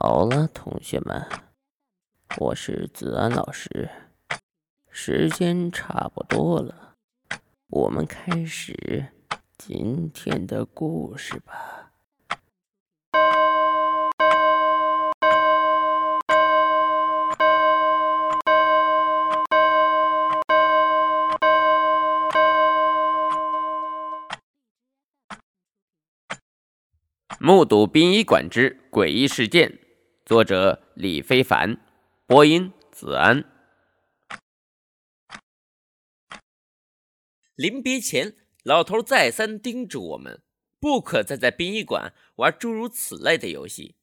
好了，同学们，我是子安老师，时间差不多了，我们开始今天的故事吧。目睹殡仪馆之诡异事件。作者李非凡，播音子安。临别前，老头再三叮嘱我们，不可再在殡仪馆玩诸如此类的游戏，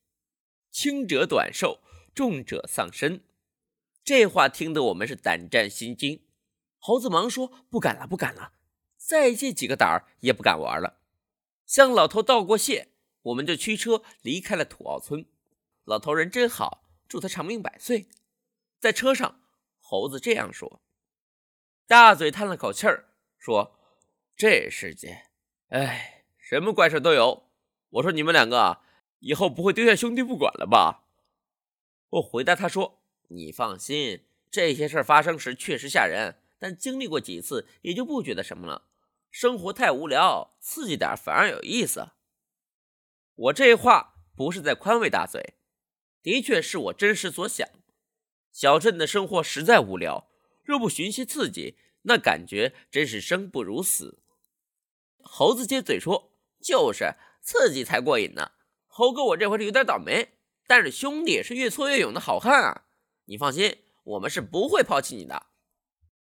轻者短寿，重者丧身。这话听得我们是胆战心惊。猴子忙说：“不敢了，不敢了，再借几个胆儿也不敢玩了。”向老头道过谢，我们就驱车离开了土坳村。老头人真好，祝他长命百岁。在车上，猴子这样说。大嘴叹了口气儿，说：“这世界，哎，什么怪事都有。我说你们两个以后不会丢下兄弟不管了吧？”我回答他说：“你放心，这些事发生时确实吓人，但经历过几次也就不觉得什么了。生活太无聊，刺激点反而有意思。”我这话不是在宽慰大嘴。的确是我真实所想，小镇的生活实在无聊，若不寻些刺激，那感觉真是生不如死。猴子接嘴说：“就是刺激才过瘾呢。”猴哥，我这回是有点倒霉，但是兄弟是越挫越勇的好汉啊！你放心，我们是不会抛弃你的。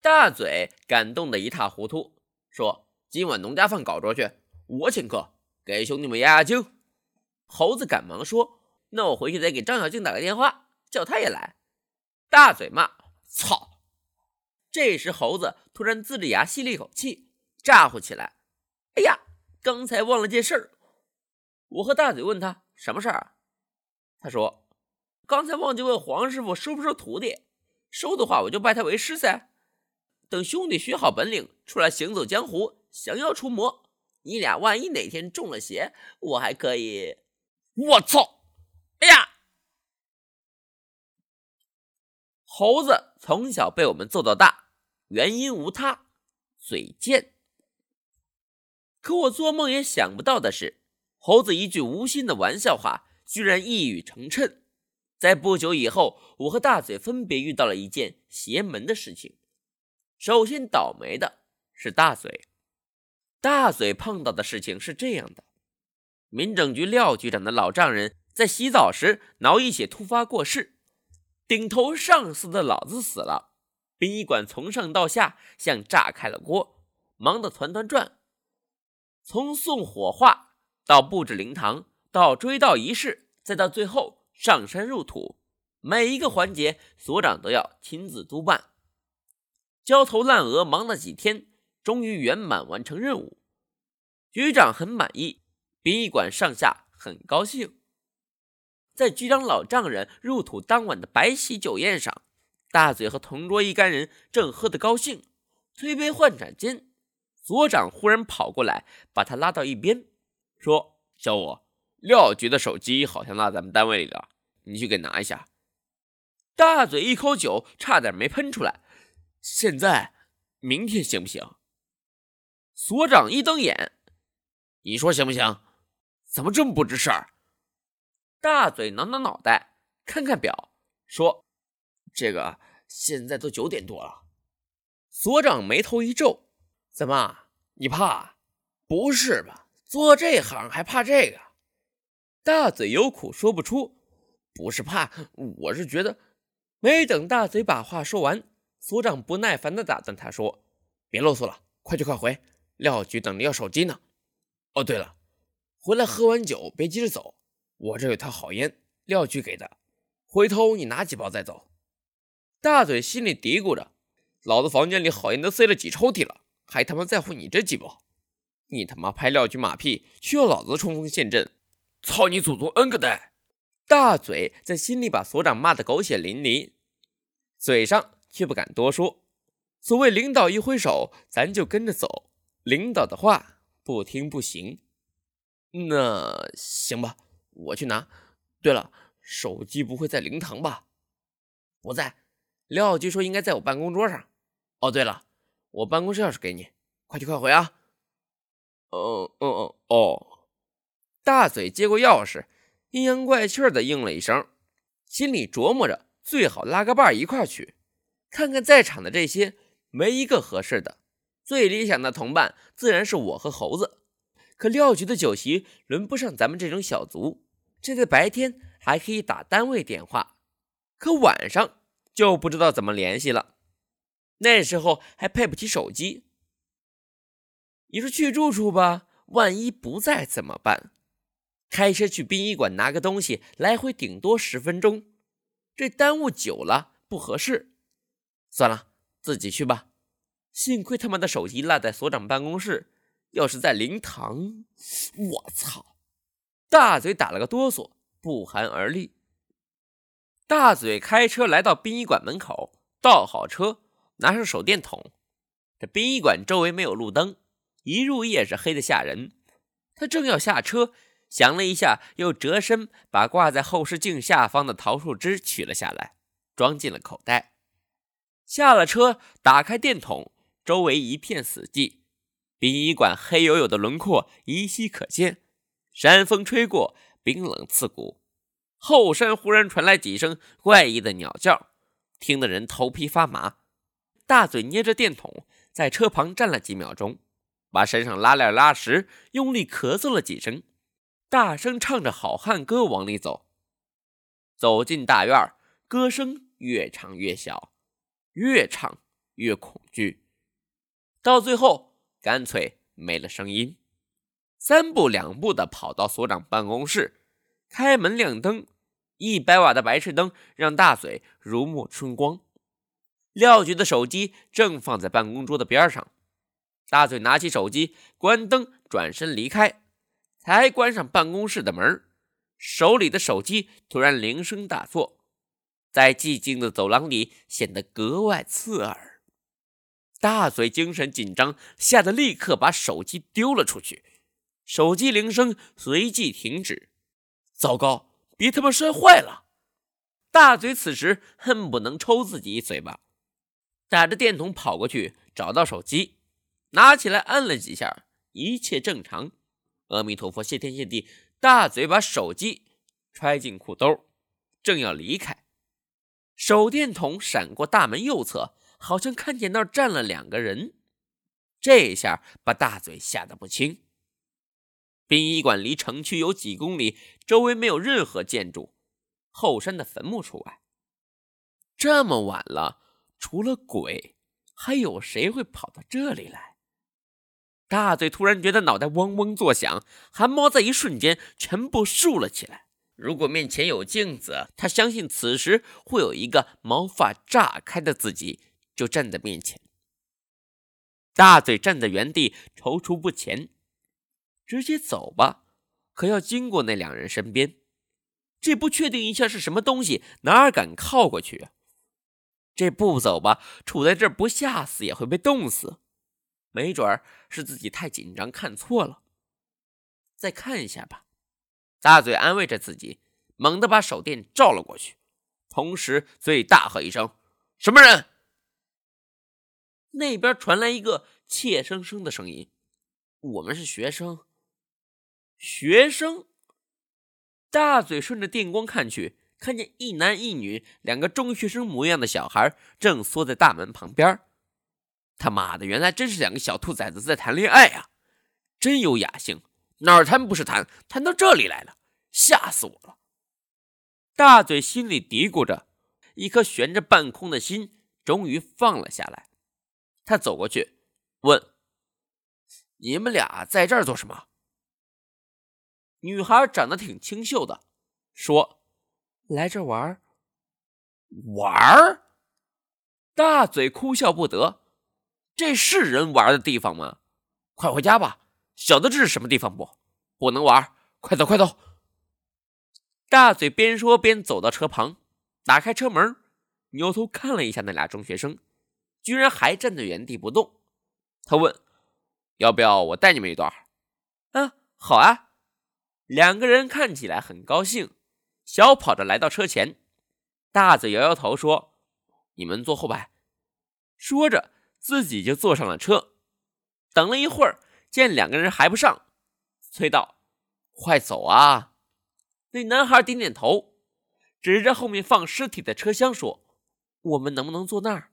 大嘴感动的一塌糊涂，说：“今晚农家饭搞桌去，我请客，给兄弟们压压惊。”猴子赶忙说。那我回去再给张小静打个电话，叫他也来。大嘴骂：“操！”这时猴子突然呲着牙吸了一口气，咋呼起来：“哎呀，刚才忘了件事儿。”我和大嘴问他什么事儿，他说：“刚才忘记问黄师傅收不收徒弟，收的话我就拜他为师噻。等兄弟学好本领，出来行走江湖，降妖除魔，你俩万一哪天中了邪，我还可以……我操！”哎呀！猴子从小被我们揍到大，原因无他，嘴贱。可我做梦也想不到的是，猴子一句无心的玩笑话，居然一语成谶。在不久以后，我和大嘴分别遇到了一件邪门的事情。首先倒霉的是大嘴，大嘴碰到的事情是这样的：民政局廖局长的老丈人。在洗澡时脑溢血突发过世，顶头上司的老子死了，殡仪馆从上到下像炸开了锅，忙得团团转。从送火化到布置灵堂，到追悼仪式，再到最后上山入土，每一个环节所长都要亲自督办，焦头烂额，忙了几天，终于圆满完成任务。局长很满意，殡仪馆上下很高兴。在局长老丈人入土当晚的白喜酒宴上，大嘴和同桌一干人正喝得高兴，推杯换盏间，所长忽然跑过来，把他拉到一边，说：“小五，廖局的手机好像落咱们单位里了，你去给拿一下。”大嘴一口酒差点没喷出来。现在，明天行不行？所长一瞪眼：“你说行不行？怎么这么不知事儿？”大嘴挠挠脑袋，看看表，说：“这个现在都九点多了。”所长眉头一皱：“怎么，你怕？不是吧？做这行还怕这个？”大嘴有苦说不出，不是怕，我是觉得……没等大嘴把话说完，所长不耐烦地打断他说：“别啰嗦了，快去快回，廖局等着要手机呢。哦，对了，回来喝完酒别急着走。”我这有套好烟，廖局给的，回头你拿几包再走。大嘴心里嘀咕着：“老子房间里好烟都塞了几抽屉了，还他妈在乎你这几包？你他妈拍廖局马屁，需要老子冲锋陷阵？操你祖宗 N 个蛋！”大嘴在心里把所长骂得狗血淋漓，嘴上却不敢多说。所谓领导一挥手，咱就跟着走，领导的话不听不行。那行吧，我去拿。对了，手机不会在灵堂吧？不在。廖局说应该在我办公桌上。哦，对了，我办公室钥匙给你，快去快回啊。哦哦哦哦。大嘴接过钥匙，阴阳怪气的应了一声，心里琢磨着最好拉个伴一块去，看看在场的这些没一个合适的。最理想的同伴自然是我和猴子。可廖局的酒席轮不上咱们这种小卒，这在白天还可以打单位电话，可晚上就不知道怎么联系了。那时候还配不起手机。你说去住处吧，万一不在怎么办？开车去殡仪馆拿个东西，来回顶多十分钟，这耽误久了不合适。算了，自己去吧。幸亏他妈的手机落在所长办公室。要是在灵堂，我操！大嘴打了个哆嗦，不寒而栗。大嘴开车来到殡仪馆门口，倒好车，拿上手电筒。这殡仪馆周围没有路灯，一入夜是黑的吓人。他正要下车，想了一下，又折身把挂在后视镜下方的桃树枝取了下来，装进了口袋。下了车，打开电筒，周围一片死寂。殡仪馆黑黝黝的轮廓依稀可见，山风吹过，冰冷刺骨。后山忽然传来几声怪异的鸟叫，听得人头皮发麻。大嘴捏着电筒，在车旁站了几秒钟，把身上拉链拉实，用力咳嗽了几声，大声唱着好汉歌往里走。走进大院，歌声越唱越小，越唱越恐惧，到最后。干脆没了声音，三步两步的跑到所长办公室，开门亮灯，一百瓦的白炽灯让大嘴如沐春光。廖局的手机正放在办公桌的边上，大嘴拿起手机，关灯，转身离开，才关上办公室的门，手里的手机突然铃声大作，在寂静的走廊里显得格外刺耳。大嘴精神紧张，吓得立刻把手机丢了出去。手机铃声随即停止。糟糕，别他妈摔坏了！大嘴此时恨不能抽自己一嘴巴。打着电筒跑过去，找到手机，拿起来按了几下，一切正常。阿弥陀佛，谢天谢地！大嘴把手机揣进裤兜，正要离开，手电筒闪过大门右侧。好像看见那儿站了两个人，这一下把大嘴吓得不轻。殡仪馆离城区有几公里，周围没有任何建筑，后山的坟墓除外。这么晚了，除了鬼，还有谁会跑到这里来？大嘴突然觉得脑袋嗡嗡作响，汗毛在一瞬间全部竖了起来。如果面前有镜子，他相信此时会有一个毛发炸开的自己。就站在面前，大嘴站在原地踌躇不前，直接走吧，可要经过那两人身边，这不确定一下是什么东西，哪敢靠过去啊？这不走吧，杵在这儿不吓死也会被冻死，没准儿是自己太紧张看错了，再看一下吧。大嘴安慰着自己，猛地把手电照了过去，同时嘴里大喝一声：“什么人？”那边传来一个怯生生的声音：“我们是学生。”学生。大嘴顺着电光看去，看见一男一女两个中学生模样的小孩正缩在大门旁边。他妈的，原来真是两个小兔崽子在谈恋爱啊！真有雅兴，哪儿谈不是谈，谈到这里来了，吓死我了！大嘴心里嘀咕着，一颗悬着半空的心终于放了下来。他走过去，问：“你们俩在这儿做什么？”女孩长得挺清秀的，说：“来这玩玩大嘴哭笑不得：“这是人玩的地方吗？快回家吧！晓得这是什么地方不？不能玩！快走，快走！”大嘴边说边走到车旁，打开车门，扭头看了一下那俩中学生，居然还站在原地不动。他问：“要不要我带你们一段？”“啊，好啊！”两个人看起来很高兴，小跑着来到车前。大嘴摇摇头说：“你们坐后排。”说着自己就坐上了车。等了一会儿，见两个人还不上，催道：“快走啊！”那男孩点点头，指着后面放尸体的车厢说：“我们能不能坐那儿？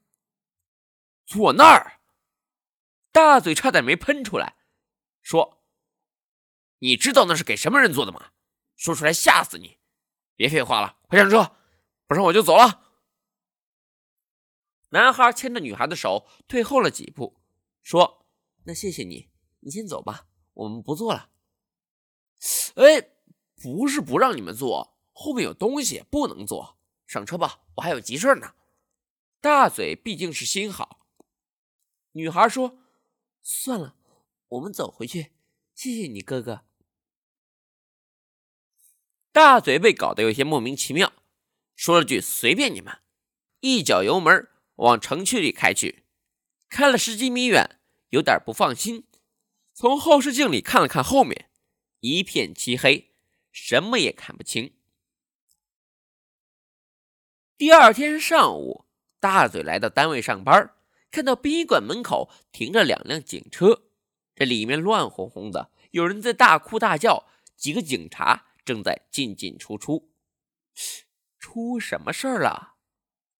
坐那儿？”大嘴差点没喷出来，说：“你知道那是给什么人坐的吗？说出来吓死你！别废话了，快上车，不然我就走了。”男孩牵着女孩的手退后了几步，说：“那谢谢你，你先走吧，我们不坐了。”哎。不是不让你们坐，后面有东西不能坐。上车吧，我还有急事呢。大嘴毕竟是心好。女孩说：“算了，我们走回去。谢谢你，哥哥。”大嘴被搞得有些莫名其妙，说了句“随便你们”，一脚油门往城区里开去。开了十几米远，有点不放心，从后视镜里看了看后面，一片漆黑。什么也看不清。第二天上午，大嘴来到单位上班，看到殡仪馆门口停着两辆警车，这里面乱哄哄的，有人在大哭大叫，几个警察正在进进出出。出什么事儿了？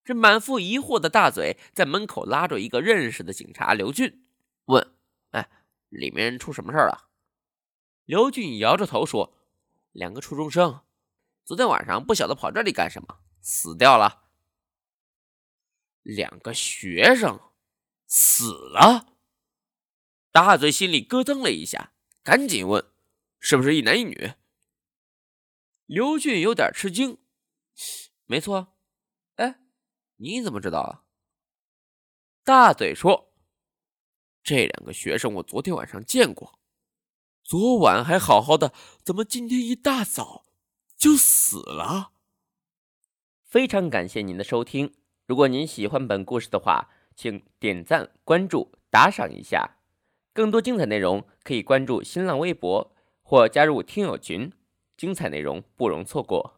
这满腹疑惑的大嘴在门口拉着一个认识的警察刘俊，问：“哎，里面出什么事儿了？”刘俊摇着头说。两个初中生，昨天晚上不晓得跑这里干什么，死掉了。两个学生死了，大嘴心里咯噔了一下，赶紧问：“是不是一男一女？”刘俊有点吃惊：“没错。”哎，你怎么知道了？大嘴说：“这两个学生我昨天晚上见过。”昨晚还好好的，怎么今天一大早就死了？非常感谢您的收听，如果您喜欢本故事的话，请点赞、关注、打赏一下。更多精彩内容可以关注新浪微博或加入听友群，精彩内容不容错过。